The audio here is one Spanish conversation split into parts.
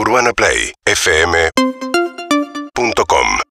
UrbanaPlayFM.com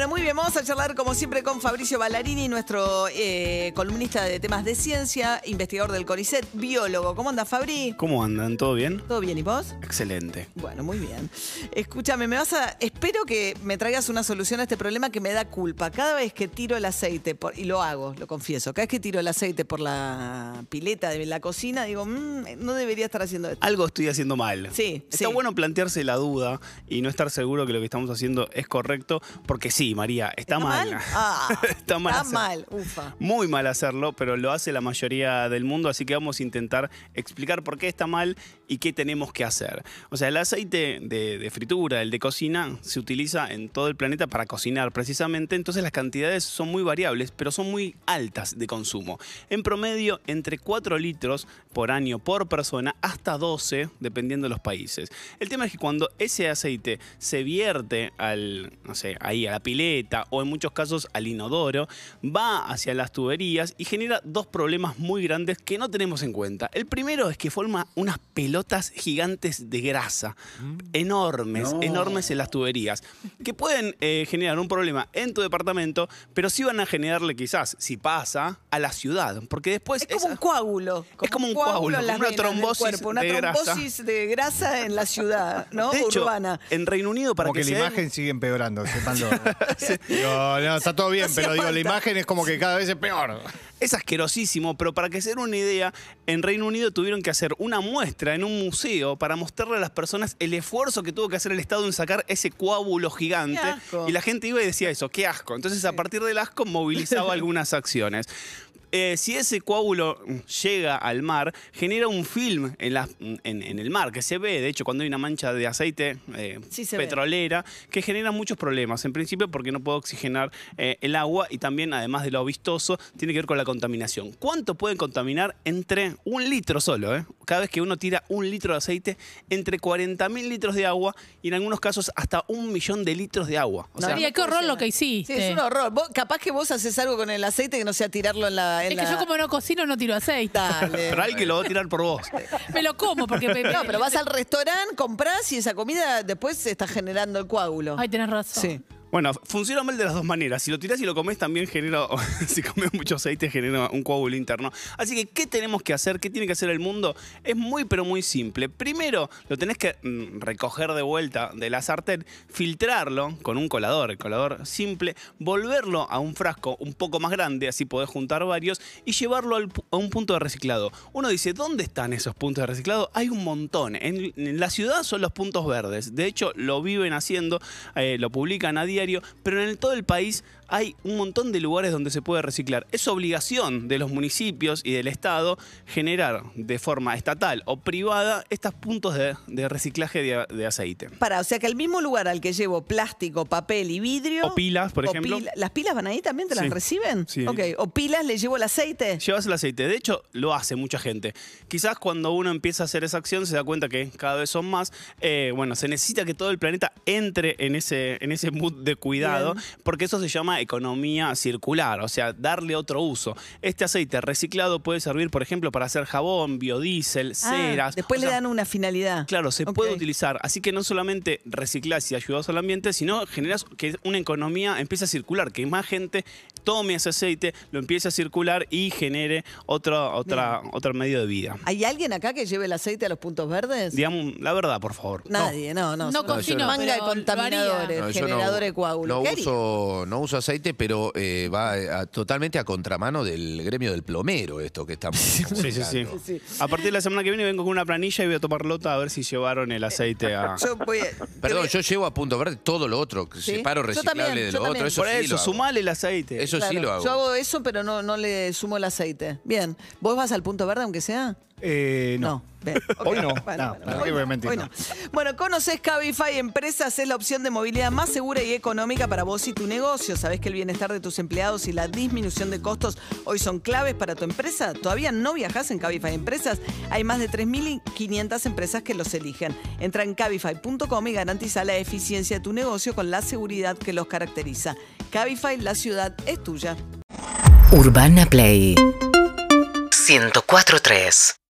Bueno, muy bien, vamos a charlar como siempre con Fabricio Ballarini, nuestro eh, columnista de temas de ciencia, investigador del CONICET, biólogo. ¿Cómo anda Fabri? ¿Cómo andan? ¿Todo bien? ¿Todo bien y vos? Excelente. Bueno, muy bien. Escúchame, me vas a. Espero que me traigas una solución a este problema que me da culpa. Cada vez que tiro el aceite, por, y lo hago, lo confieso, cada vez que tiro el aceite por la pileta de la cocina, digo, "Mm, no debería estar haciendo esto. Algo estoy haciendo mal. Sí, Está sí. bueno plantearse la duda y no estar seguro que lo que estamos haciendo es correcto, porque sí, María, está, mal. Ah, Está mal Está hacer- mal, ufa. Muy mal hacerlo, pero lo hace la mayoría del mundo, así que vamos a intentar explicar por qué está mal y qué tenemos que hacer. O sea, el aceite de, de fritura, el de cocina, se utiliza en todo el planeta para cocinar precisamente, entonces las cantidades son muy variables, pero son muy altas de consumo. En promedio, entre 4 litros por año por persona hasta 12, dependiendo de los países. El tema es que cuando ese aceite se vierte al, no sé, ahí a la pileta o en muchos casos al inodoro, va hacia las tuberías y genera dos problemas muy grandes que no tenemos en cuenta. El primero es que forma unas pelotas gigantes de grasa, enormes, enormes en las tuberías, que pueden eh, generar un problema en tu departamento, pero sí van a generarle quizás, si pasa, a la ciudad, porque después... Es como esa- un coágulo. Es como un coágulo, como una trombosis cuerpo, una de grasa. trombosis de grasa en la ciudad, ¿no? de hecho, Urbana. en Reino Unido, para Como que, que, la se den- imagen sigue empeorando, sépanlo. Digo, no, está todo bien, No pero digo, la falta. imagen es como que cada vez es peor. Es asquerosísimo, pero para que se den una idea, en Reino Unido tuvieron que hacer una muestra en un museo para mostrarle a las personas el esfuerzo que tuvo que hacer el Estado en sacar ese coágulo gigante. Qué asco. Y la gente iba y decía eso, qué asco. Entonces, a partir del asco, movilizaba algunas acciones. Eh, si ese coágulo llega al mar, genera un film en, la- en- en el mar que se ve, de hecho, cuando hay una mancha de aceite eh, Sí se ve. petrolera, que genera muchos problemas. En principio, porque no puede oxigenar eh, el agua y también, además de lo vistoso, tiene que ver con la contaminación. ¿Cuánto pueden contaminar? Entre un litro solo, ¿eh? Cada vez que uno tira un litro de aceite, entre 40.000 litros de agua y en algunos casos hasta un millón de litros de agua. O No, sea, María, qué horror lo que Sí, hiciste. es un horror. Vos- capaz que vos haces algo con el aceite que no sea tirarlo en la. en Es que la- yo como no cocino no tiro aceite. Dale. pero alguien lo va a tirar por vos. Me lo como porque me, No, pero vas al restaurante, compras y esa comida después se está generando el coágulo. Ay, tenés razón. Sí. Bueno, funciona mal de las dos maneras. Si lo tirás y lo comes, también genera, si comes mucho aceite, genera un coágulo interno. Así que, ¿qué tenemos que hacer? ¿Qué tiene que hacer el mundo? Es muy, pero muy simple. Primero, lo tenés que mm, recoger de vuelta de la sartén, filtrarlo con un colador, el colador simple, volverlo a un frasco un poco más grande, así podés juntar varios, y llevarlo a un punto de reciclado. Uno dice, ¿dónde están esos puntos de reciclado? Hay un montón. En, la ciudad son los puntos verdes. De hecho, lo viven haciendo, eh, lo publican a pero en el- todo el país hay un montón de lugares donde se puede reciclar. Es obligación de los municipios y del Estado generar de forma estatal o privada estos puntos de, de reciclaje de, de aceite. Para, o sea que al mismo lugar al que llevo plástico, papel y vidrio. O pilas, por o ejemplo. pila- ¿Las pilas van ahí también? ¿Te las Sí. reciben? Sí. Ok. ¿O pilas le llevo el aceite? Llevas el aceite. De hecho, lo hace mucha gente. Quizás cuando uno empieza a hacer esa acción se da cuenta que cada vez son más. Eh, bueno, se necesita que todo el planeta entre en ese, en ese mood de cuidado, Bien. porque eso se llama economía circular, o sea, darle otro uso. Este aceite reciclado puede servir, por ejemplo, para hacer jabón, biodiesel, Ah, ceras. después o le dan una finalidad. Claro, se puede utilizar. Así que no solamente reciclas y ayudas al ambiente, sino generas que una economía empiece a circular, que más gente tome ese aceite, lo empiece a circular y genere otro, otra, otro medio de vida. ¿Hay alguien acá que lleve el aceite a los puntos verdes? Digamos la verdad, por favor. Nadie, no, no. No son cocino, manga de contaminadores. No, generadores de coágulos. no uso, no uso aceite, pero eh, va a- totalmente a contramano del gremio del plomero esto que estamos. Sí, sí, sí. Sí. A partir de la semana que viene vengo con una planilla y voy a tomar nota a ver si llevaron el aceite a... Yo voy a- Perdón, voy- yo llevo a punto verde todo lo otro, que Sí, separo yo reciclable también, de lo otro. Eso Por sí eso, sumale el aceite. Eso sí Claro, lo hago. Yo hago eso, pero no, no le sumo el aceite. Bien. ¿Vos vas al punto verde aunque sea? Eh, no. Hoy no. Bueno, No, bueno, ¿para hoy qué voy a mentir? hoy No. Bueno, conoces Cabify Empresas, es la opción de movilidad más segura y económica para vos y tu negocio. Sabés que el bienestar de tus empleados y la disminución de costos hoy son claves para tu empresa. ¿Todavía no viajas en Cabify Empresas? Hay más de 3.500 empresas que los eligen. Entra en cabify.com y garantiza la eficiencia de tu negocio con la seguridad que los caracteriza. Cabify, la ciudad es tuya. Urbana Play 104.3